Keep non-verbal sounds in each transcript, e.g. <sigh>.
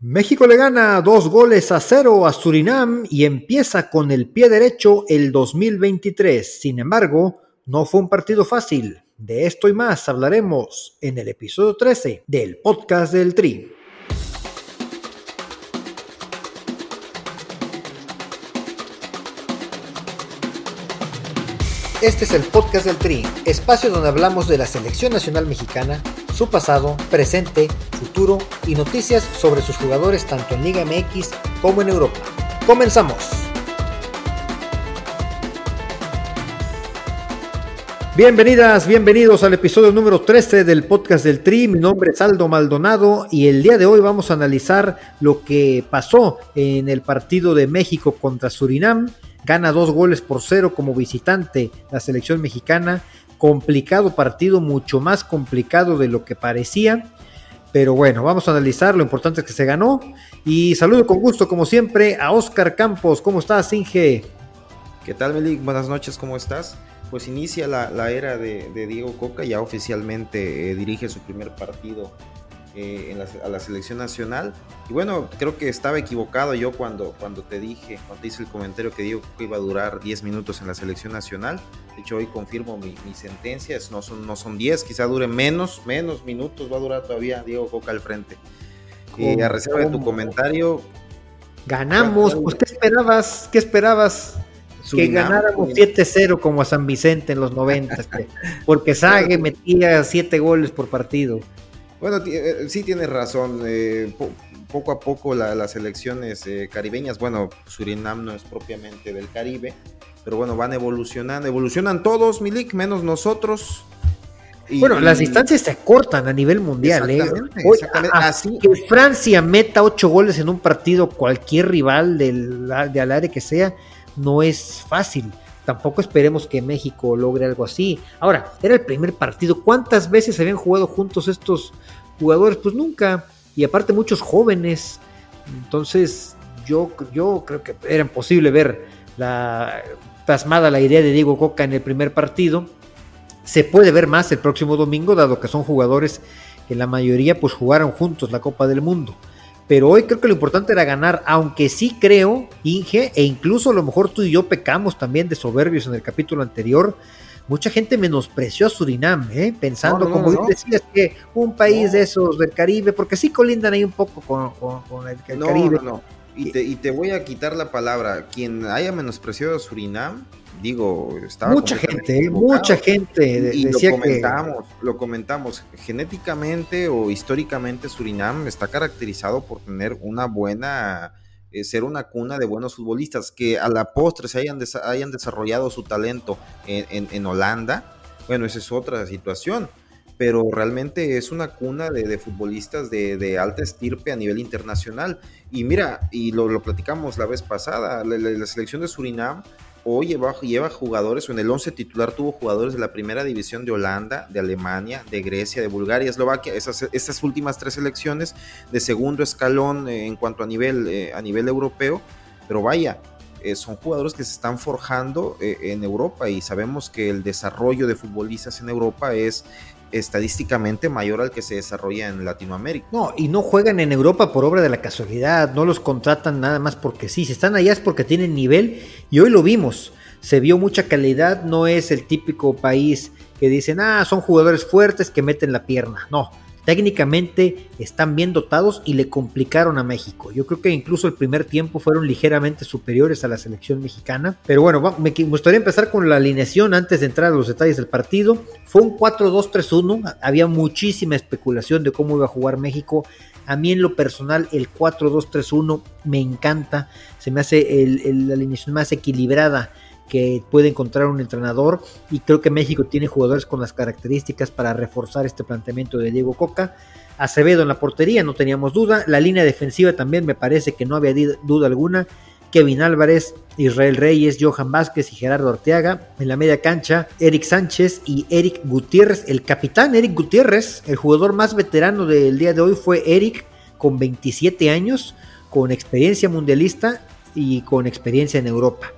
México le gana dos goles a cero a Surinam y empieza con el pie derecho el 2023. Sin embargo, no fue un partido fácil. De esto y más hablaremos en el episodio 13 del podcast del Tri. Este es el podcast del Tri, espacio donde hablamos de la selección nacional mexicana, su pasado, presente, futuro y noticias sobre sus jugadores tanto en Liga MX como en Europa. Comenzamos. Bienvenidas, bienvenidos al episodio número 13 del podcast del Tri. Mi nombre es Aldo Maldonado y el día de hoy vamos a analizar lo que pasó en el partido de México contra Surinam gana dos goles por cero como visitante la selección mexicana. Complicado partido, mucho más complicado de lo que parecía. Pero bueno, vamos a analizar, lo importante es que se ganó. Y saludo con gusto, como siempre, a Oscar Campos. ¿Cómo estás, Inge? ¿Qué tal, Melik? Buenas noches, ¿cómo estás? Pues inicia la, era de, Diego Coca, ya oficialmente eh, dirige su primer partido eh, a la selección nacional. Y bueno, creo que estaba equivocado yo cuando, cuando te dije, cuando te hice el comentario que digo que iba a durar 10 minutos en la selección nacional. De hecho, hoy confirmo mi, mi sentencia, no son, no son 10, quizá dure menos, menos minutos, va a durar todavía Diego Coca al frente. Y a reserva de tu comentario. Ganamos, pues ¿qué esperabas? ¿Qué esperabas? que ganáramos 7-0 como a San Vicente en los 90, porque Sague <laughs> metía 7 goles por partido. Bueno, eh, sí tienes razón. Eh, poco a poco las elecciones eh, caribeñas, bueno, Surinam no es propiamente del Caribe, pero bueno, van evolucionando. Evolucionan todos, Milik, menos nosotros. bueno, las distancias se cortan a nivel mundial. Así. Que Francia meta ocho goles en un partido, cualquier rival del, del área que sea, no es fácil. Tampoco esperemos que México logre algo así. Ahora, era el primer partido. ¿Cuántas veces habían jugado juntos estos jugadores? Pues nunca. Y aparte muchos jóvenes. Entonces, yo, yo creo que era imposible ver la plasmada la idea de Diego Coca en el primer partido. Se puede ver más el próximo domingo, dado que son jugadores que la mayoría pues jugaron juntos la Copa del Mundo. Pero hoy creo que lo importante era ganar, aunque sí creo, Inge, e incluso a lo mejor tú y yo pecamos también de soberbios en el capítulo anterior. Mucha gente menospreció a Surinam, ¿eh? pensando, como decías, que un país de esos del Caribe, porque sí colindan ahí un poco con, el, el Caribe. No, no, y te, y te voy a quitar la palabra. Quien haya menospreciado a Surinam, digo, estaba mucha gente, ¿eh? mucha gente y decía lo comentamos, lo comentamos, genéticamente o históricamente Surinam está caracterizado por tener una buena eh, ser una cuna de buenos futbolistas que a la postre se hayan, hayan desarrollado su talento en, Holanda, bueno, esa es otra situación, pero realmente es una cuna de, futbolistas de, alta estirpe a nivel internacional. Y mira, y lo, platicamos la vez pasada, la selección de Surinam hoy lleva, lleva jugadores, o en el 11 titular tuvo jugadores de la primera división de Holanda, de Alemania, de Grecia, de Bulgaria, Eslovaquia, esas, esas últimas tres selecciones de segundo escalón eh, en cuanto a nivel, eh, a nivel europeo, pero vaya, eh, son jugadores que se están forjando en Europa y sabemos que el desarrollo de futbolistas en Europa es estadísticamente mayor al que se desarrolla en Latinoamérica. No, y no juegan en Europa por obra de la casualidad, no los contratan nada más porque sí, si están allá es porque tienen nivel y hoy lo vimos, se vio mucha calidad, no es el típico país que dicen, ah, son jugadores fuertes que meten la pierna, no, técnicamente están bien dotados y le complicaron a México. Yo creo que incluso el primer tiempo fueron ligeramente superiores a la selección mexicana. Pero bueno, me gustaría empezar con la alineación antes de entrar a los detalles del partido. Fue un 4-2-3-1, había muchísima especulación de cómo iba a jugar México. A mí en lo personal el 4-2-3-1 me encanta, se me hace la alineación más equilibrada que puede encontrar un entrenador y creo que México tiene jugadores con las características para reforzar este planteamiento de Diego Coca. Acevedo en la portería, no teníamos duda. La línea defensiva también me parece que no había duda alguna. Kevin Álvarez, Israel Reyes, Johan Vázquez y Gerardo Arteaga. En la media cancha, Eric Sánchez y Eric Gutiérrez. El capitán Eric Gutiérrez, el jugador más veterano del día de hoy fue Eric, con 27 años, con experiencia mundialista y con experiencia en Europa.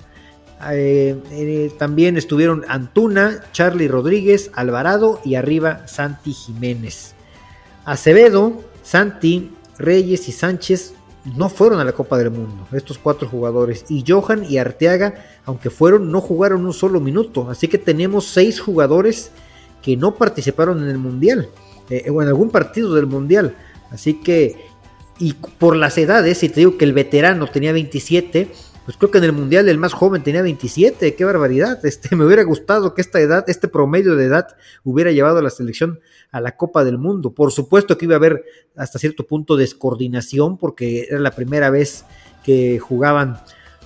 Eh, eh, también estuvieron Antuna, Charlie Rodríguez, Alvarado y arriba Santi Jiménez. Acevedo, Santi, Reyes y Sánchez no fueron a la Copa del Mundo, estos cuatro jugadores. Y Johan y Arteaga, aunque fueron, no jugaron un solo minuto. Así que tenemos seis jugadores que no participaron en el Mundial, eh, o en algún partido del Mundial. Así que, y por las edades, si te digo que el veterano tenía 27, pues creo que en el Mundial el más joven tenía 27, qué barbaridad. <laughs> Este, me hubiera gustado que esta edad, este promedio de edad, hubiera llevado a la selección a la Copa del Mundo. Por supuesto que iba a haber hasta cierto punto descoordinación, porque era la primera vez que jugaban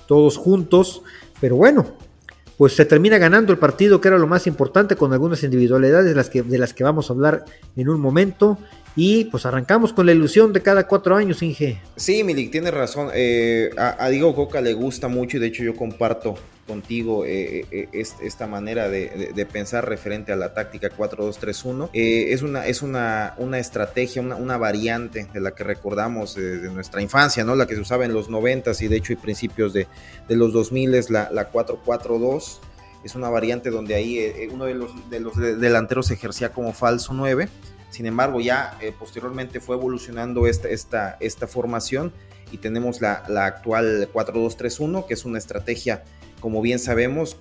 todos juntos, pero bueno, pues se termina ganando el partido, que era lo más importante, con algunas individualidades de las que, de las que vamos a hablar en un momento. Y pues arrancamos con la ilusión de cada cuatro años, Inge. Sí, Milik, tienes razón. Eh, a, Diego Coca le gusta mucho y de hecho yo comparto contigo eh, eh, esta manera de, pensar referente a la táctica 4-2-3-1. es una, es una, una estrategia, una, variante de la que recordamos de nuestra infancia, ¿no? La que se usaba en los 90 y de hecho y principios de, los 2000 es la, la 4-4-2. Es una variante donde ahí uno de los, de los delanteros ejercía como falso 9 sin embargo, ya eh, posteriormente fue evolucionando esta, esta, esta formación y tenemos la, la actual 4-2-3-1, que es una estrategia, como bien sabemos,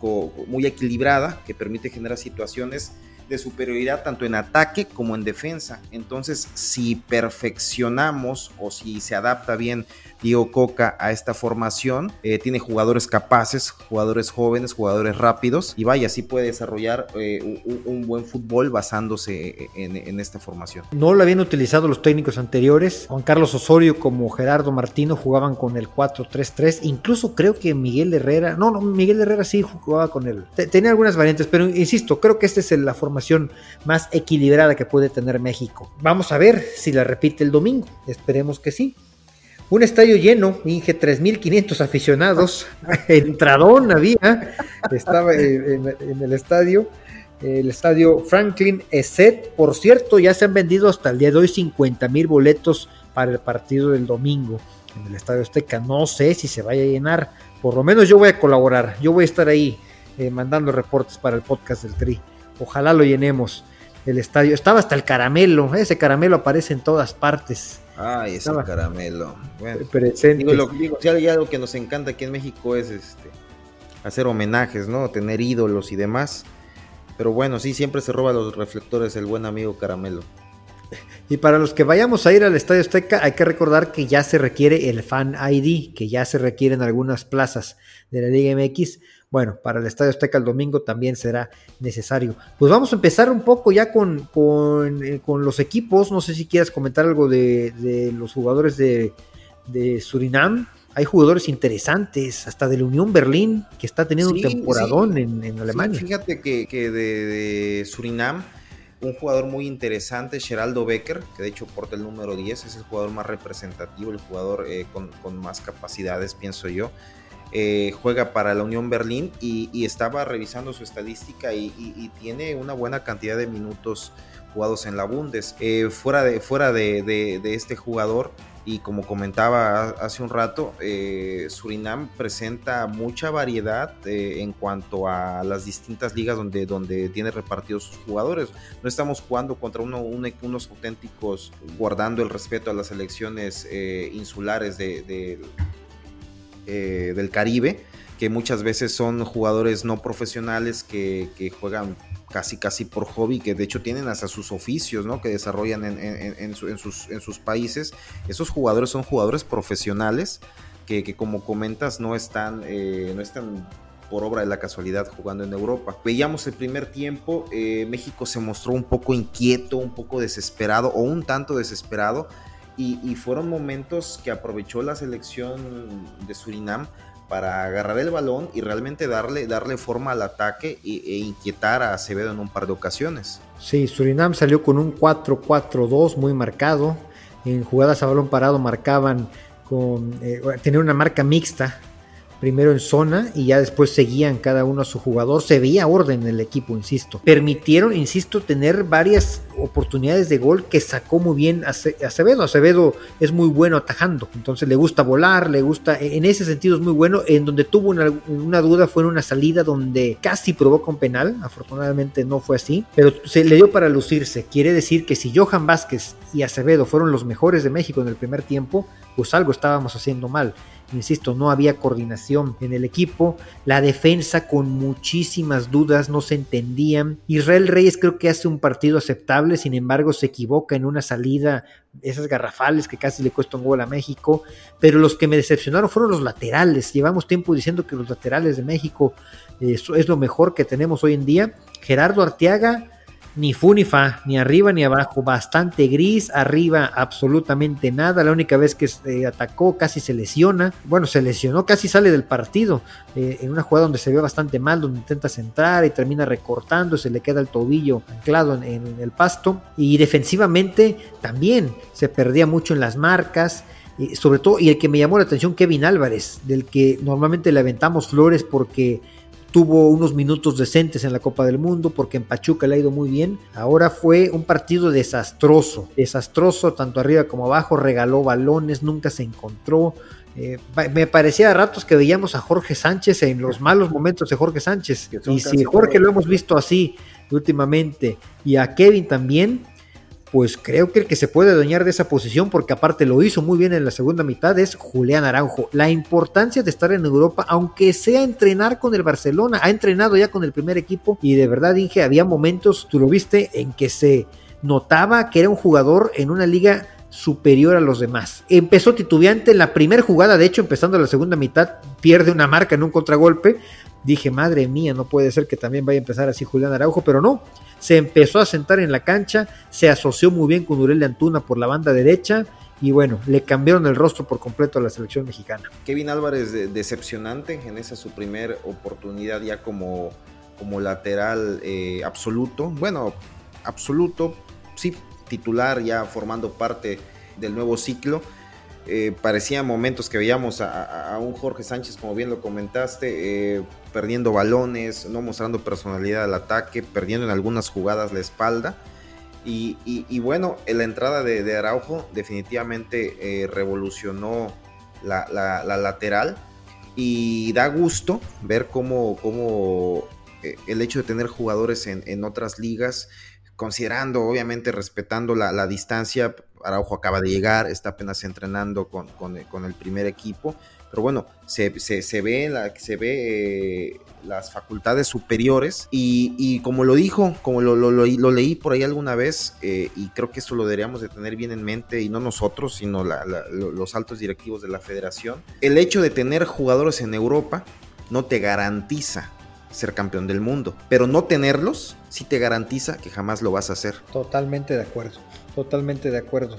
muy equilibrada, que permite generar situaciones de superioridad tanto en ataque como en defensa. Entonces, si perfeccionamos o si se adapta bien Diego Coca a esta formación, eh, tiene jugadores capaces, jugadores jóvenes, jugadores rápidos y vaya, así puede desarrollar eh, un, buen fútbol basándose en, esta formación. No lo habían utilizado los técnicos anteriores. Juan Carlos Osorio como Gerardo Martino jugaban con el 4-3-3. Incluso creo que Miguel Herrera, no, no, Miguel Herrera sí jugaba con él. Tenía algunas variantes, pero insisto, creo que esta es la formación más equilibrada que puede tener México. Vamos a ver si la repite el domingo. Esperemos que sí. Un estadio lleno, Inge, 3.500 aficionados, <laughs> entradón había, estaba en, el estadio, el estadio Franklin Eset, por cierto, ya se han vendido hasta el día de hoy 50.000 boletos para el partido del domingo en el Estadio Azteca, no sé si se vaya a llenar, por lo menos yo voy a colaborar, yo voy a estar ahí eh, mandando reportes para el podcast del Tri, ojalá lo llenemos el estadio, estaba hasta el caramelo, ese caramelo aparece en todas partes, Ay, ese caramelo. Bueno, Digo, si hay algo que nos encanta aquí en México es este hacer homenajes, ¿no? Tener ídolos y demás. Pero bueno, sí, siempre se roba los reflectores el buen amigo Caramelo. Y para los que vayamos a ir al Estadio Azteca, hay que recordar que ya se requiere el Fan ID, que ya se requiere en algunas plazas de la Liga MX. Bueno, para el Estadio Azteca el domingo también será necesario. Pues vamos a empezar un poco ya con, con, eh, los equipos. No sé si quieras comentar algo de, los jugadores de, Surinam. Hay jugadores interesantes, hasta de la Unión Berlín, que está teniendo un temporadón en, Alemania. fíjate que, de, Surinam un jugador muy interesante, Geraldo Becker, que de hecho porta el número 10, es el jugador más representativo, el jugador eh, con, con, más capacidades, pienso yo. Eh, juega para la Unión Berlín y, estaba revisando su estadística y, tiene una buena cantidad de minutos jugados en la Bundes. Eh, fuera de, fuera de, este jugador, y como comentaba hace un rato, eh, Surinam presenta mucha variedad en cuanto a las distintas ligas donde, donde tiene repartidos sus jugadores. No estamos jugando contra uno, unos auténticos, guardando el respeto a las elecciones insulares de, eh, del Caribe, que muchas veces son jugadores no profesionales que, juegan casi casi por hobby, que de hecho tienen hasta sus oficios, ¿no? Que desarrollan en, sus, en, sus, países. Esos jugadores son jugadores profesionales que, como comentas no están, eh, no están por obra de la casualidad jugando en Europa. Veíamos el primer tiempo, eh, México se mostró un poco inquieto, un poco desesperado o un tanto desesperado y, fueron momentos que aprovechó la selección de Surinam para agarrar el balón y realmente darle, darle forma al ataque e, inquietar a Acevedo en un par de ocasiones. Sí, Surinam salió con un 4-4-2 muy marcado. En jugadas a balón parado marcaban con. Eh, tener una marca mixta primero en zona y ya después seguían cada uno a su jugador. Se veía orden en el equipo, insisto. Permitieron, insisto, tener varias oportunidades de gol que sacó muy bien Acevedo. Acevedo es muy bueno atajando, entonces le gusta volar, le gusta, en ese sentido es muy bueno. En donde tuvo una, una duda fue en una salida donde casi provoca un penal, afortunadamente no fue así, pero se le dio para lucirse. Quiere decir que si Johan Vázquez y Acevedo fueron los mejores de México en el primer tiempo, pues algo estábamos haciendo mal. Insisto, no había coordinación en el equipo, la defensa con muchísimas dudas, no se entendían. Israel Reyes creo que hace un partido aceptable, sin embargo se equivoca en una salida, esas garrafales que casi le cuesta un gol a México, pero los que me decepcionaron fueron los laterales. Llevamos tiempo diciendo que los laterales de México eh, es lo mejor que tenemos hoy en día. Gerardo Arteaga ni fu ni arriba ni abajo, bastante gris, arriba absolutamente nada, la única vez que se atacó casi se lesiona, bueno, se lesionó, casi sale del partido, eh, en una jugada donde se ve bastante mal, donde intenta centrar y termina recortando, se le queda el tobillo anclado en, el pasto, y defensivamente también se perdía mucho en las marcas, sobre todo, y el que me llamó la atención, Kevin Álvarez, del que normalmente le aventamos flores porque tuvo unos minutos decentes en la Copa del Mundo porque en Pachuca le ha ido muy bien. Ahora fue un partido desastroso, desastroso tanto arriba como abajo, regaló balones, nunca se encontró. Eh, me parecía a ratos que veíamos a Jorge Sánchez en los <laughs> malos momentos de Jorge Sánchez. Y si Jorge lo hemos visto así últimamente y a Kevin también, pues creo que el que se puede adueñar de esa posición, porque aparte lo hizo muy bien en la segunda mitad, es Julián Araujo. La importancia de estar en Europa, aunque sea entrenar con el Barcelona, ha entrenado ya con el primer equipo y de verdad, Inge, había momentos, tú lo viste, en que se notaba que era un jugador en una liga superior a los demás. Empezó titubeante en la primera jugada, de hecho, empezando la segunda mitad, pierde una marca en un contragolpe. Dije, madre mía, no puede ser que también vaya a empezar así Julián Araujo, pero no, se empezó a sentar en la cancha, se asoció muy bien con Uriel de Antuna por la banda derecha y bueno, le cambiaron el rostro por completo a la selección mexicana. Kevin Álvarez decepcionante en esa su primer oportunidad ya como, como lateral eh, absoluto, bueno, absoluto, sí, titular ya formando parte del nuevo ciclo eh, parecía momentos que veíamos a, un Jorge Sánchez, como bien lo comentaste, eh, perdiendo balones, no mostrando personalidad al ataque, perdiendo en algunas jugadas la espalda. Y, bueno, la entrada de, Araujo definitivamente eh, revolucionó la, lateral y da gusto ver cómo, cómo el hecho de tener jugadores en, otras ligas, considerando, obviamente, respetando la distancia, Araujo acaba de llegar, está apenas entrenando con, el primer equipo, pero bueno, se, se, ve, la, se ve eh, las facultades superiores y, como lo dijo, como lo, lo, leí por ahí alguna vez eh, y creo que esto lo deberíamos de tener bien en mente y no nosotros, sino los altos directivos de la federación, el hecho de tener jugadores en Europa no te garantiza ser campeón del mundo, pero no tenerlos sí te garantiza que jamás lo vas a hacer. Totalmente de acuerdo. Totalmente de acuerdo.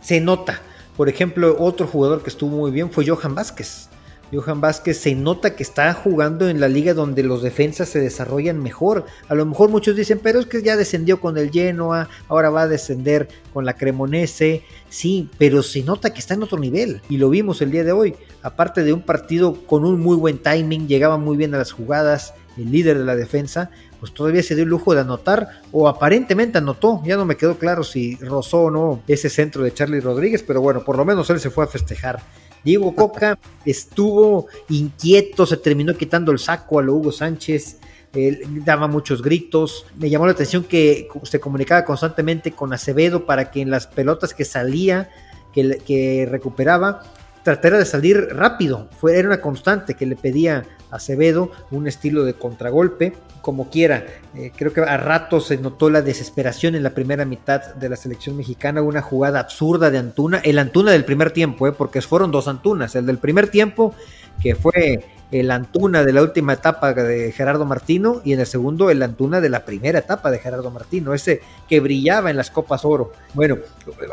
Se nota. Por ejemplo, otro jugador que estuvo muy bien fue Johan Vázquez. Johan Vázquez se nota que está jugando en la liga donde los defensas se desarrollan mejor. A lo mejor muchos dicen, pero es que ya descendió con el Genoa, ahora va a descender con la Cremonese. Sí, pero se nota que está en otro nivel. Y lo vimos el día de hoy. Aparte de un partido con un muy buen timing, llegaba muy bien a las jugadas, el líder de la defensa, pues todavía se dio el lujo de anotar, o aparentemente anotó, ya no me quedó claro si rozó o no ese centro de Charlie Rodríguez, pero bueno, por lo menos él se fue a festejar. Diego Coca <laughs> estuvo inquieto, se terminó quitando el saco a lo Hugo Sánchez, él daba muchos gritos. Me llamó la atención que se comunicaba constantemente con Acevedo para que en las pelotas que salía, que, que recuperaba, tratara de salir rápido. Fue, era una constante que le pedía a Acevedo, un estilo de contragolpe, como quiera. Eh, creo que a ratos se notó la desesperación en la primera mitad de la selección mexicana, una jugada absurda de Antuna, el Antuna del primer tiempo, eh, porque fueron dos Antunas, el del primer tiempo que fue el Antuna de la última etapa de Gerardo Martino y en el segundo el Antuna de la primera etapa de Gerardo Martino, ese que brillaba en las Copas Oro. Bueno,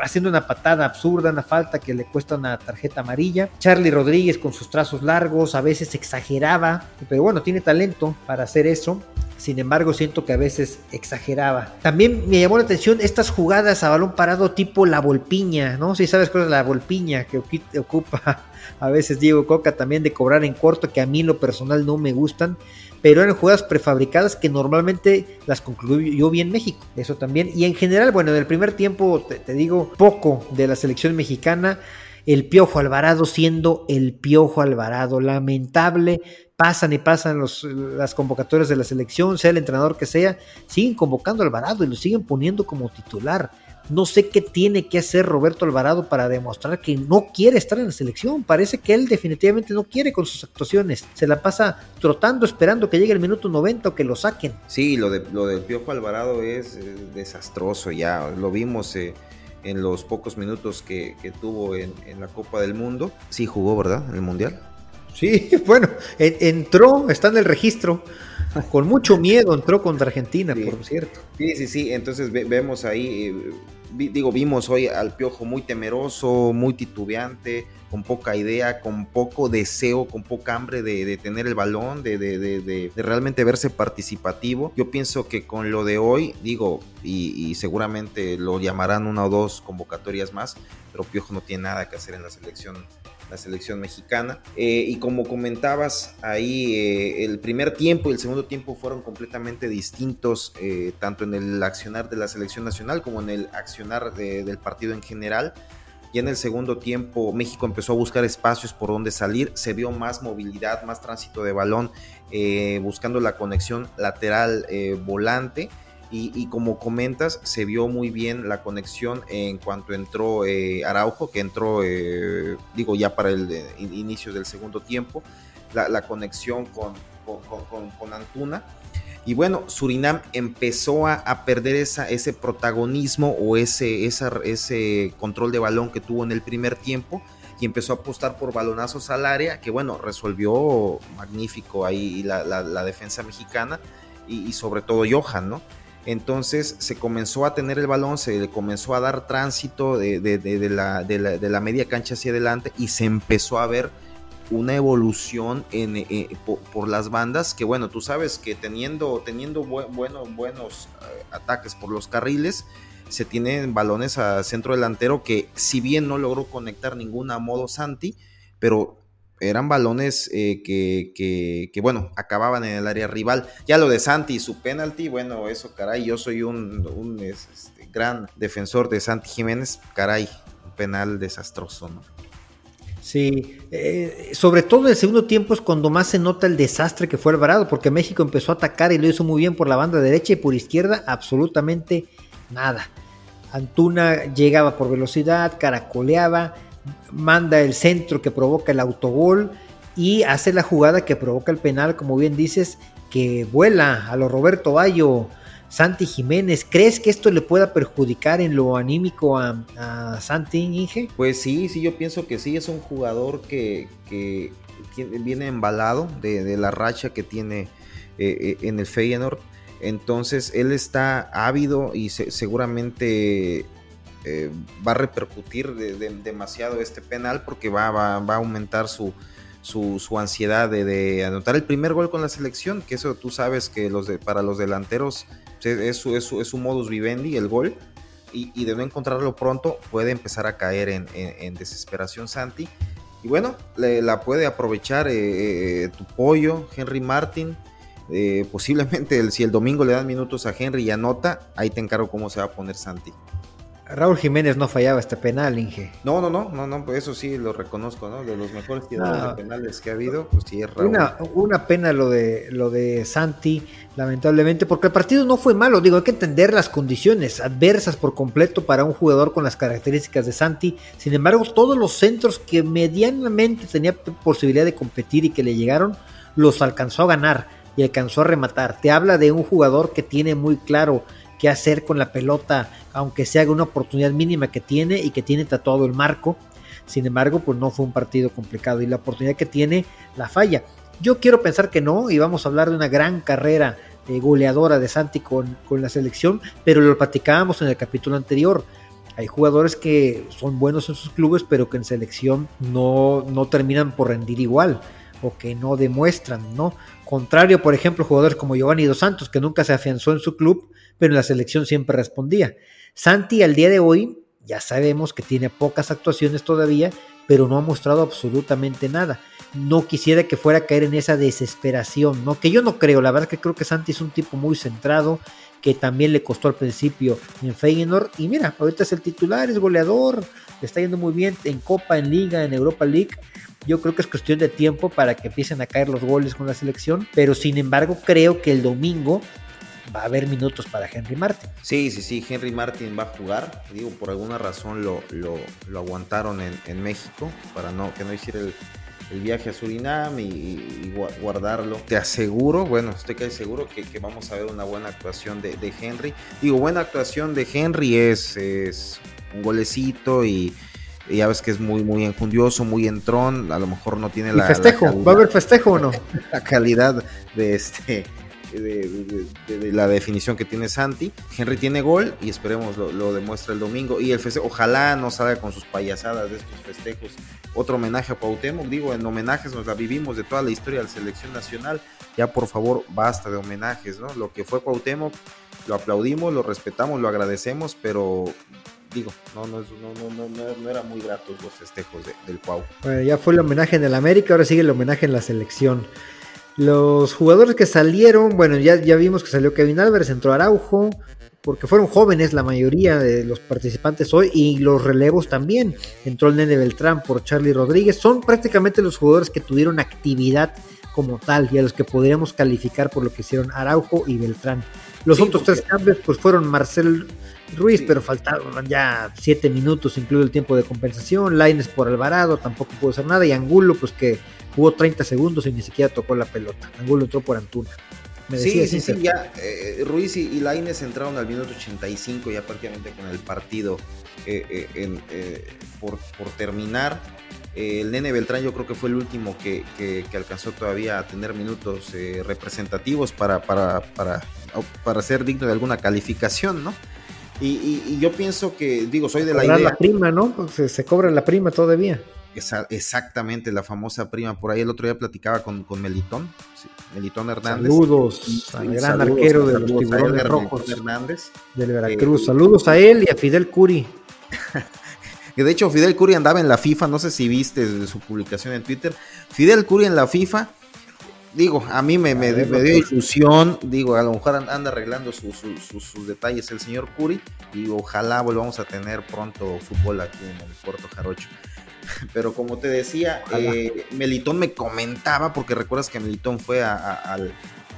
haciendo una patada absurda, una falta que le cuesta una tarjeta amarilla. Charlie Rodríguez con sus trazos largos, a veces exageraba, pero bueno, tiene talento para hacer eso. Sin embargo, siento que a veces exageraba. También me llamó la atención estas jugadas a balón parado tipo la volpiña, ¿no? Si sabes cuál es la volpiña que <laughs> ocupa a veces Diego Coca también de cobrar en corto, que a mí lo personal no me gustan, pero eran jugadas prefabricadas que normalmente las concluyó bien México, eso también. Y en general, bueno, en el primer tiempo, te digo, poco de la selección mexicana el Piojo Alvarado siendo el Piojo Alvarado. Lamentable, pasan y pasan los, las convocatorias de la selección, sea el entrenador que sea, siguen convocando a Alvarado y lo siguen poniendo como titular. No sé qué tiene que hacer Roberto Alvarado para demostrar que no quiere estar en la selección. Parece que él definitivamente no quiere con sus actuaciones. Se la pasa trotando, esperando que llegue el minuto 90 o que lo saquen. Sí, lo, de, lo del Piojo Alvarado es, desastroso ya. Lo vimos. Eh en los pocos minutos que, tuvo en, la Copa del Mundo. Sí jugó, ¿verdad? En el Mundial. Sí, <laughs> bueno, entró, está en el registro, con mucho miedo entró contra Argentina, por cierto. Sí, sí, sí, entonces vemos ahí, eh, digo, vimos hoy al Piojo muy temeroso, muy titubeante, con poca idea, con poco deseo, con poca hambre de, tener el balón, de, de, realmente verse participativo. Yo pienso que con lo de hoy, digo, y, seguramente lo llamarán una o dos convocatorias más, pero Piojo no tiene nada que hacer en la selección la selección mexicana. Eh, y como comentabas, ahí eh, el primer tiempo y el segundo tiempo fueron completamente distintos, eh, tanto en el accionar de la selección nacional como en el accionar del partido en general. Y en el segundo tiempo México empezó a buscar espacios por donde salir, se vio más movilidad, más tránsito de balón, buscando la conexión lateral volante. Y, como comentas, se vio muy bien la conexión en cuanto entró eh, Araujo, que entró, digo, ya para el inicio del segundo tiempo, la, conexión con, con, con Antuna y bueno, Surinam empezó a, perder esa, ese protagonismo o ese, ese control de balón que tuvo en el primer tiempo y empezó a apostar por balonazos al área, que bueno, resolvió magnífico ahí la, defensa mexicana y, sobre todo Johan, ¿no? Entonces se comenzó a tener el balón, se le comenzó a dar tránsito de, la, media cancha hacia adelante y se empezó a ver una evolución en, eh, por, las bandas que bueno, tú sabes que teniendo, teniendo bueno, buenos eh, ataques por los carriles, se tienen balones a centro delantero que si bien no logró conectar ninguna a modo Santi, pero eran balones eh, que, que, bueno, acababan en el área rival. Ya lo de Santi y su penalti, bueno, eso caray, yo soy un, un este, gran defensor de Santi Jiménez, caray, un penal desastroso, ¿no? Sí, eh, sobre todo el segundo tiempo es cuando más se nota el desastre que fue Alvarado, porque México empezó a atacar y lo hizo muy bien por la banda derecha y por izquierda absolutamente nada. Antuna llegaba por velocidad, caracoleaba, manda el centro que provoca el autogol y hace la jugada que provoca el penal, como bien dices, que vuela a lo Roberto Bayo Santi Jiménez. ¿Crees que esto le pueda perjudicar en lo anímico a, Santi Inge? Pues sí, sí, yo pienso que sí, es un jugador que, viene embalado de, la racha que tiene eh, eh, en el Feyenoord. Entonces él está ávido y seguramente eh, va a repercutir demasiado este penal porque va, va, a aumentar su, su, ansiedad de, anotar el primer gol con la selección, que eso tú sabes que los de, para los delanteros es su, es su, modus vivendi, el gol, y, de no encontrarlo pronto puede empezar a caer en, desesperación Santi. Y bueno, la puede aprovechar eh, eh, tu pollo, Henry Martin. Eh, posiblemente si el domingo le dan minutos a Henry y anota, ahí te encargo cómo se va a poner Santi. Raúl Jiménez no fallaba este penal, Inge. No, no, no, no, no, pues eso sí lo reconozco, ¿no? De los mejores tiradores de penales que ha habido, pues sí es Raúl. Una, una, pena lo de lo de Santi, lamentablemente, porque el partido no fue malo, digo, hay que entender las condiciones adversas por completo para un jugador con las características de Santi. Sin embargo, todos los centros que medianamente tenía posibilidad de competir y que le llegaron, los alcanzó a ganar y alcanzó a rematar. Te habla de un jugador que tiene muy claro qué hacer con la pelota, aunque sea una oportunidad mínima que tiene y que tiene tatuado el marco. Sin embargo, pues no fue un partido complicado y la oportunidad que tiene la falla. Yo quiero pensar que no y vamos a hablar de una gran carrera eh, goleadora de Santi con, con la selección, pero lo platicábamos en el capítulo anterior. Hay jugadores que son buenos en sus clubes, pero que en selección no, no terminan por rendir igual. o que no demuestran, ¿no? Contrario, por ejemplo, jugadores como Giovanni Dos Santos, que nunca se afianzó en su club, pero en la selección siempre respondía. Santi al día de hoy ya sabemos que tiene pocas actuaciones todavía, pero no ha mostrado absolutamente nada. No quisiera que fuera a caer en esa desesperación, ¿no? Que yo no creo, la verdad que creo que Santi es un tipo muy centrado, que también le costó al principio en Feyenoord. Y mira, ahorita es el titular, es goleador, le está yendo muy bien en Copa, en Liga, en Europa League. Yo creo que es cuestión de tiempo para que empiecen a caer los goles con la selección, pero sin embargo creo que el domingo va a haber minutos para Henry Martin. Sí, sí, sí, Henry Martin va a jugar. Digo, por alguna razón lo, lo, aguantaron en, México para no, que no hiciera el, viaje a Surinam y, guardarlo. Te aseguro, bueno, estoy casi seguro que, vamos a ver una buena actuación de, Henry. Digo, buena actuación de Henry es, es un golecito y, ya ves que es muy, muy enjundioso, muy entrón. A lo mejor no tiene la. festejo? ¿Va a haber festejo o no? <laughs> La calidad de este de, la definición que tiene Santi. Henry tiene gol y esperemos lo, lo demuestre el domingo. Y el festejo, ojalá no salga con sus payasadas de estos festejos. Otro homenaje a Cuauhtémoc, digo, en homenajes nos la vivimos de toda la historia de la selección nacional. Ya por favor, basta de homenajes, ¿no? Lo que fue Cuauhtémoc, lo aplaudimos, lo respetamos, lo agradecemos, pero digo, no, no, no, no, era muy gratos los festejos del Cuau. Bueno, ya fue el homenaje en el América, ahora sigue el homenaje en la selección. Los jugadores que salieron, bueno, ya, ya vimos que salió Kevin Álvarez, entró Araujo, porque fueron jóvenes la mayoría de los participantes hoy y los relevos también. Entró el Nene Beltrán por Charlie Rodríguez. Son prácticamente los jugadores que tuvieron actividad como tal y a los que podríamos calificar por lo que hicieron Araujo y Beltrán. Los otros tres cambios pues fueron Marcel Ruiz, pero faltaron ya siete minutos, incluido el tiempo de compensación. Laines por Alvarado, tampoco pudo hacer nada. Y Angulo, pues que jugó 30 segundos y ni siquiera tocó la pelota. Angulo entró por Antuna. sí, sí, sí, ya eh, Ruiz y, Laines entraron al minuto 85 ya prácticamente con el partido eh, eh, por, terminar. el Nene Beltrán yo creo que fue el último que, alcanzó todavía a tener minutos representativos para, para, para, para ser digno de alguna calificación, ¿no? Y, yo pienso que, digo, soy de la idea. la prima, ¿no? Se, se, cobra la prima todavía. Exactamente, la famosa prima. Por ahí el otro día platicaba con, Melitón, Melitón Hernández. Saludos al gran arquero de los tiburones rojos. Hernández. Del Veracruz. Eh, saludos a él y a Fidel Curi. que <laughs> de hecho Fidel Curi andaba en la FIFA, no sé si viste su publicación en Twitter. Fidel Curi en la FIFA digo, a mí me, me, dio ilusión, digo, a lo mejor anda arreglando sus detalles el señor Curi y ojalá volvamos a tener pronto fútbol aquí en el Puerto Jarocho. Pero como te decía, eh, Melitón me comentaba, porque recuerdas que Melitón fue a,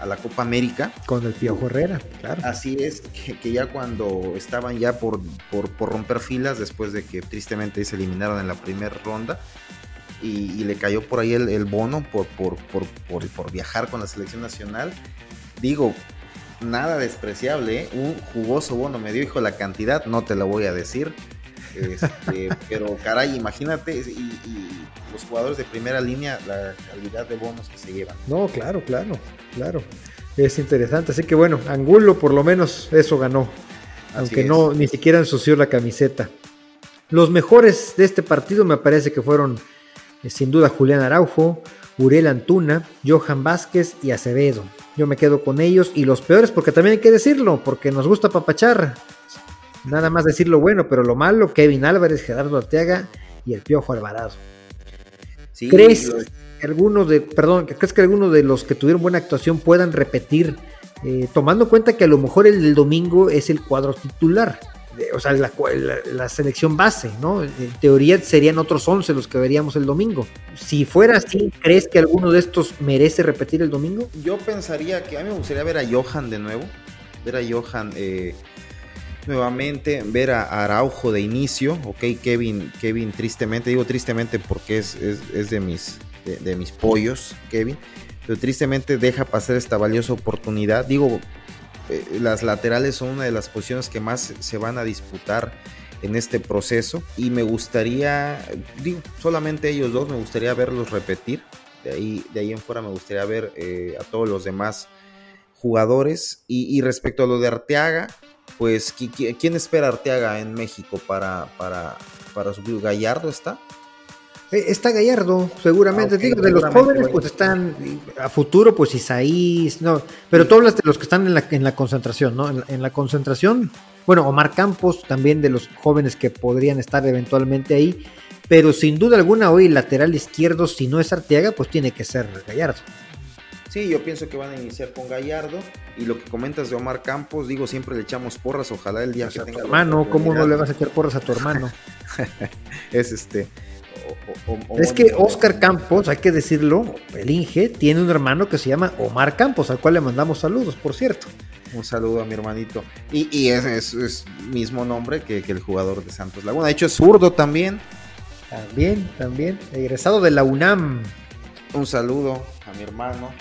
la Copa América. Con el Piojo Herrera, claro. Así es, que, ya cuando estaban ya por, por, por romper filas, después de que tristemente se eliminaron en la primera ronda, y, le cayó por ahí el, bono por, por, viajar con la selección nacional. Digo, nada despreciable, ¿eh? un jugoso bono me dio, hijo, la cantidad, no te la voy a decir. Este, <laughs> pero caray, imagínate, y, los jugadores de primera línea, la calidad de bonos que se llevan. No, claro, claro, claro. Es interesante, así que bueno, Angulo por lo menos eso ganó, aunque no ni siquiera ensució la camiseta. Los mejores de este partido me parece que fueron eh, sin duda Julián Araujo, Uriel Antuna, Johan Vázquez y Acevedo. Yo me quedo con ellos y los peores porque también hay que decirlo, porque nos gusta papachar. Nada más decir lo bueno, pero lo malo, Kevin Álvarez, Gerardo Arteaga y el Piojo Alvarado. ¿Crees que algunos de, perdón, crees que algunos de los que tuvieron buena actuación puedan repetir, eh, tomando en cuenta que a lo mejor el del domingo es el cuadro titular? o sea, la, selección base, ¿no? En teoría serían otros 11 los que veríamos el domingo. Si fuera así, ¿crees que alguno de estos merece repetir el domingo? Yo pensaría que a mí me gustaría ver a Johan de nuevo, ver a Johan eh, nuevamente, ver a Araujo de inicio, ok, Kevin, Kevin tristemente, digo tristemente porque es, es, de, mis, de mis pollos, Kevin, pero tristemente deja pasar esta valiosa oportunidad, digo, eh, las laterales son una de las posiciones que más se van a disputar en este proceso y me gustaría, digo, solamente ellos dos, me gustaría verlos repetir. De ahí, de ahí en fuera me gustaría ver eh, a todos los demás jugadores. Y, respecto a lo de Arteaga, pues, ¿quién espera Arteaga en México para, para, para su Gallardo está? Eh, está Gallardo, seguramente. Ah, Digo, de los jóvenes, pues están a futuro, pues Isaías, no. Pero tú hablas de los que están en la, en la concentración, ¿no? En la, concentración, bueno, Omar Campos, también de los jóvenes que podrían estar eventualmente ahí. Pero sin duda alguna, hoy lateral izquierdo, si no es Arteaga, pues tiene que ser Gallardo. Sí, yo pienso que van a iniciar con Gallardo. Y lo que comentas de Omar Campos, digo, siempre le echamos porras. Ojalá el día que tenga. hermano, ¿cómo no le vas a echar porras a tu hermano? <laughs> es este es que Oscar Campos, hay que decirlo, el Inge, tiene un hermano que se llama Omar Campos, al cual le mandamos saludos, por cierto. Un saludo a mi hermanito. Y, es, es, mismo nombre que, el jugador de Santos Laguna. De hecho, es zurdo también. También, también. Egresado de la UNAM. Un saludo a mi hermano.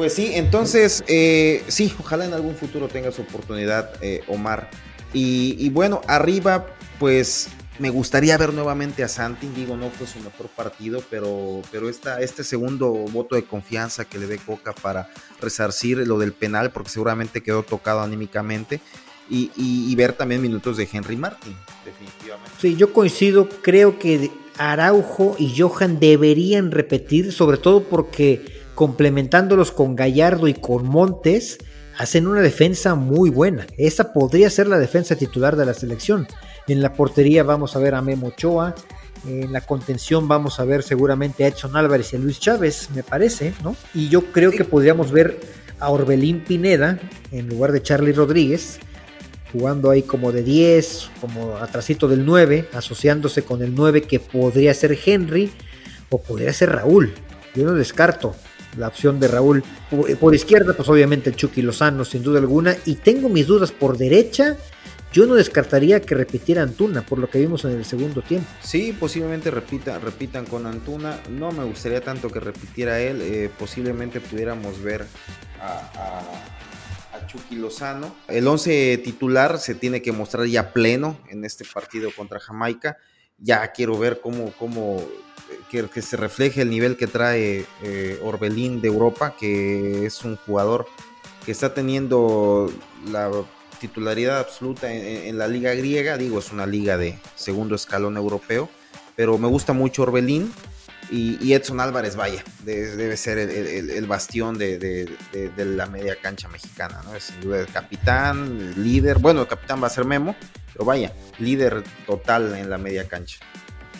Pues sí, entonces, eh, sí, ojalá en algún futuro tengas oportunidad, eh, Omar. Y, y, bueno, arriba, pues me gustaría ver nuevamente a Santi, digo, no fue su mejor partido, pero, pero esta, este segundo voto de confianza que le dé Coca para resarcir lo del penal, porque seguramente quedó tocado anímicamente, y, ver también minutos de Henry Martin, definitivamente. Sí, yo coincido, creo que Araujo y Johan deberían repetir, sobre todo porque complementándolos con Gallardo y con Montes, hacen una defensa muy buena. Esa podría ser la defensa titular de la selección. En la portería vamos a ver a Memo Ochoa. En la contención vamos a ver seguramente a Edson Álvarez y a Luis Chávez, me parece, ¿no? Y yo creo que podríamos ver a Orbelín Pineda en lugar de Charlie Rodríguez, jugando ahí como de 10, como atrasito del 9, asociándose con el 9 que podría ser Henry o podría ser Raúl. Yo no descarto la opción de Raúl. Por izquierda, pues obviamente el Chucky Lozano, sin duda alguna. Y tengo mis dudas por derecha yo no descartaría que repitiera Antuna, por lo que vimos en el segundo tiempo. Sí, posiblemente repita, repitan con Antuna. No me gustaría tanto que repitiera él. Eh, posiblemente pudiéramos ver a, Chucky Lozano. El 11 titular se tiene que mostrar ya pleno en este partido contra Jamaica. Ya quiero ver cómo, cómo que, se refleje el nivel que trae eh, Orbelín de Europa, que es un jugador que está teniendo la titularidad absoluta en, la liga griega, digo, es una liga de segundo escalón europeo, pero me gusta mucho Orbelín y, Edson Álvarez, vaya, debe ser el, bastión de, la media cancha mexicana, ¿no? Es sin duda el capitán, líder, bueno, el capitán va a ser Memo, pero vaya, líder total en la media cancha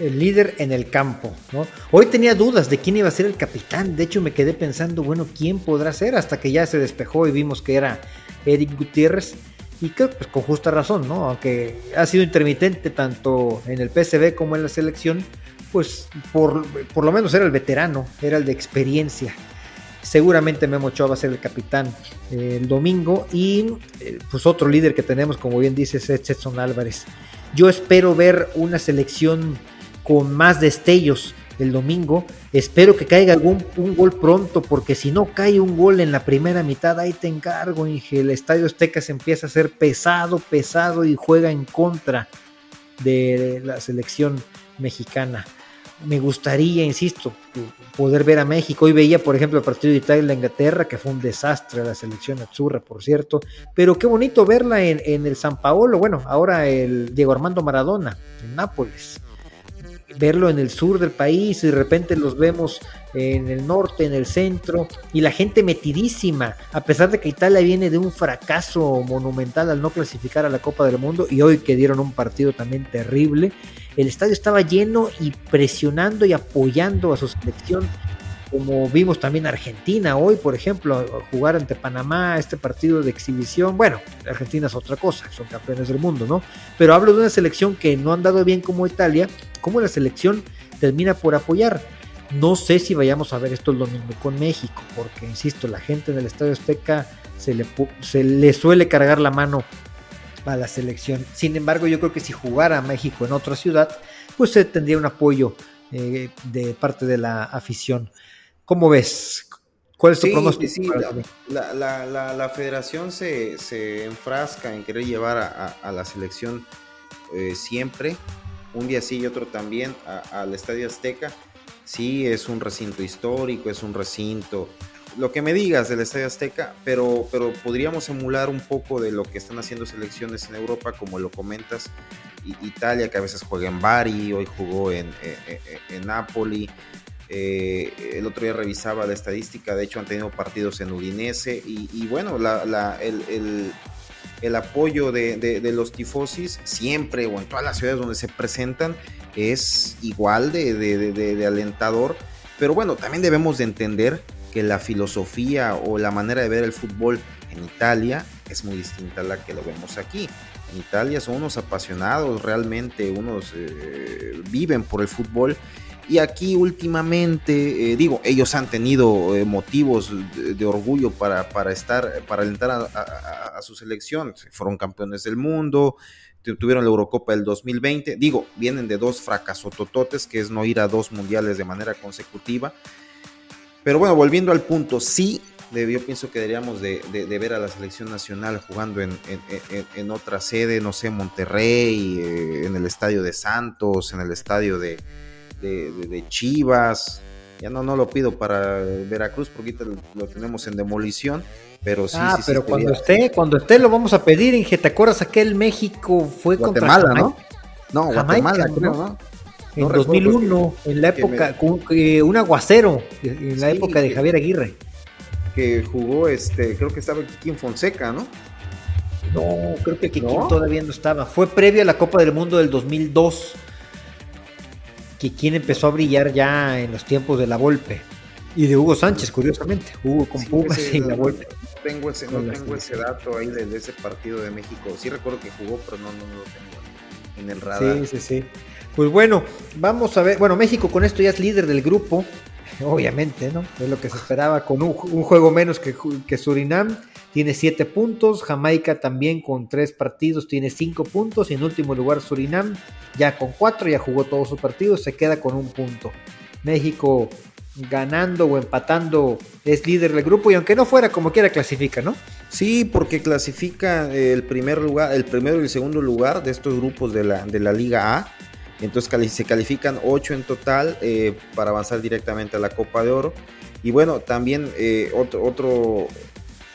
el líder en el campo, ¿no? Hoy tenía dudas de quién iba a ser el capitán, de hecho me quedé pensando, bueno, ¿quién podrá ser? Hasta que ya se despejó y vimos que era Eric Gutiérrez, y que pues, con justa razón, ¿no? Aunque ha sido intermitente tanto en el PSV como en la selección, pues por, por lo menos era el veterano, era el de experiencia. Seguramente Memo Ochoa va a ser el capitán eh, el domingo y eh, pues otro líder que tenemos, como bien dices, es Edson Álvarez. Yo espero ver una selección con más destellos el domingo. Espero que caiga algún un gol pronto, porque si no cae un gol en la primera mitad, ahí te encargo, Inge. El Estadio Azteca se empieza a hacer pesado, pesado y juega en contra de la selección mexicana. Me gustaría, insisto, poder ver a México. Hoy veía, por ejemplo, el partido de Italia-Inglaterra, que fue un desastre la selección azurra, por cierto. Pero qué bonito verla en, en el San Paolo. Bueno, ahora el Diego Armando Maradona, en Nápoles verlo en el sur del país y de repente los vemos en el norte, en el centro y la gente metidísima, a pesar de que Italia viene de un fracaso monumental al no clasificar a la Copa del Mundo y hoy que dieron un partido también terrible, el estadio estaba lleno y presionando y apoyando a su selección como vimos también Argentina hoy, por ejemplo, jugar ante Panamá, este partido de exhibición. Bueno, Argentina es otra cosa, son campeones del mundo, ¿no? Pero hablo de una selección que no ha andado bien como Italia, como la selección termina por apoyar. No sé si vayamos a ver esto el domingo con México, porque insisto, la gente en el Estadio Azteca se le, se le suele cargar la mano a la selección. Sin embargo, yo creo que si jugara México en otra ciudad, pues se tendría un apoyo eh, de parte de la afición. ¿Cómo ves? ¿Cuál es tu pronóstico? la, federación se, enfrasca en querer llevar a, la selección eh, siempre, un día sí y otro también, al Estadio Azteca. Sí, es un recinto histórico, es un recinto lo que me digas del Estadio Azteca, pero, pero podríamos emular un poco de lo que están haciendo selecciones en Europa, como lo comentas, Italia, que a veces juega en Bari, hoy jugó en, en Napoli. Eh, el otro día revisaba la estadística, de hecho han tenido partidos en Udinese y, bueno, el, apoyo de, los tifosis siempre o en todas las ciudades donde se presentan es igual de, alentador, pero bueno, también debemos de entender que la filosofía o la manera de ver el fútbol en Italia es muy distinta a la que lo vemos aquí. En Italia son unos apasionados, realmente unos eh, viven por el fútbol y aquí últimamente, eh, digo, ellos han tenido eh, motivos de, orgullo para, para, estar, para alentar a, su selección. Fueron campeones del mundo, tuvieron la Eurocopa del 2020. Digo, vienen de dos fracasotototes, que es no ir a dos mundiales de manera consecutiva. Pero bueno, volviendo al punto, sí, yo pienso que deberíamos de, ver a la selección nacional jugando en, en, otra sede, no sé, Monterrey, eh, en el estadio de Santos, en el estadio de, de, Chivas. Ya no, no lo pido para Veracruz porque lo, tenemos en demolición. Pero sí, ah, pero cuando esté, cuando esté lo vamos a pedir en ¿Te acuerdas aquel México fue Guatemala, contra ¿no? No, Guatemala, creo, ¿no? En 2001, en la época, eh, un aguacero, en la época de Javier Aguirre. Que jugó, este, creo que estaba Kikín Fonseca, ¿no? No, creo que Kikín todavía no estaba. Fue previo a la Copa del Mundo del 2002 que quien empezó a brillar ya en los tiempos de la Volpe y de Hugo Sánchez, curiosamente. Hugo con Pumas y la Volpe. No tengo ese, no tengo ese dato ahí de, ese partido de México. Sí recuerdo que jugó, pero no, no, lo tengo en el radar. Sí, sí, sí. Pues bueno, vamos a ver. Bueno, México con esto ya es líder del grupo. <laughs> Obviamente, ¿no? Es lo que se esperaba con un, juego menos que, Surinam tiene 7 puntos, Jamaica también con 3 partidos tiene 5 puntos y en último lugar Surinam ya con 4, ya jugó todos sus partidos, se queda con un punto. México ganando o empatando es líder del grupo y aunque no fuera como quiera clasifica, ¿no? Sí, porque clasifica el primer lugar, el primero y el segundo lugar de estos grupos de la, de la Liga A. Entonces se califican 8 en total eh, para avanzar directamente a la Copa de Oro. Y bueno, también eh, otro, otro,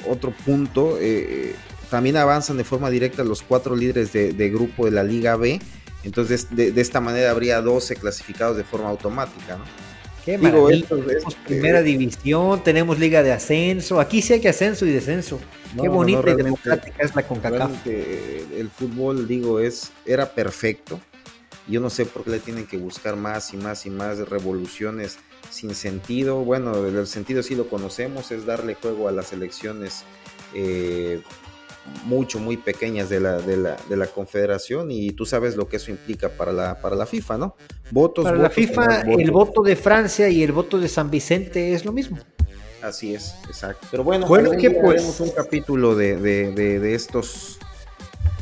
otro punto, eh, también avanzan de forma directa los cuatro líderes de, grupo de la Liga B. Entonces, de, esta manera habría 12 clasificados de forma automática, ¿no? Qué Digo, tenemos primera división, tenemos liga de ascenso. Aquí sí hay que ascenso y descenso. Qué bonita y democrática es la CONCACAF. El fútbol, digo, es era perfecto. Yo no sé por qué le tienen que buscar más y más y más revoluciones sin sentido. Bueno, el sentido sí lo conocemos, es darle juego a las elecciones eh, mucho, muy pequeñas de la, de, la, de la confederación y tú sabes lo que eso implica para la, para la FIFA, ¿no? Votos. Para la FIFA, el voto de Francia y el voto de San Vicente es lo mismo. Así es, exacto. Pero bueno, bueno que pues un capítulo de, de, de, estos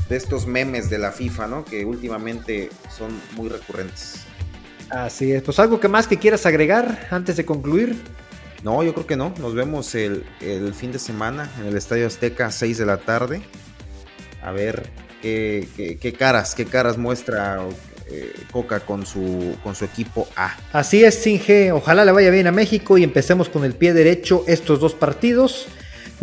de estos memes de la FIFA, ¿no? Que últimamente son muy recurrentes. Así es, pues algo que más que quieras agregar antes de concluir. No, yo creo que no. Nos vemos el, fin de semana en el Estadio Azteca a 6 de la tarde. A ver qué, caras, qué caras muestra eh, Coca con su, con su equipo A. Así es, Singe. Ojalá le vaya bien a México y empecemos con el pie derecho estos dos partidos.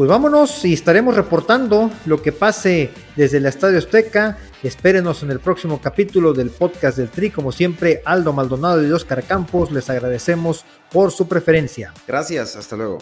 Pues vámonos y estaremos reportando lo que pase desde el Estadio Azteca Espérenos en el próximo capítulo del podcast del Tri. Como siempre, Aldo Maldonado y Oscar Campos, les agradecemos por su preferencia. Gracias, hasta luego.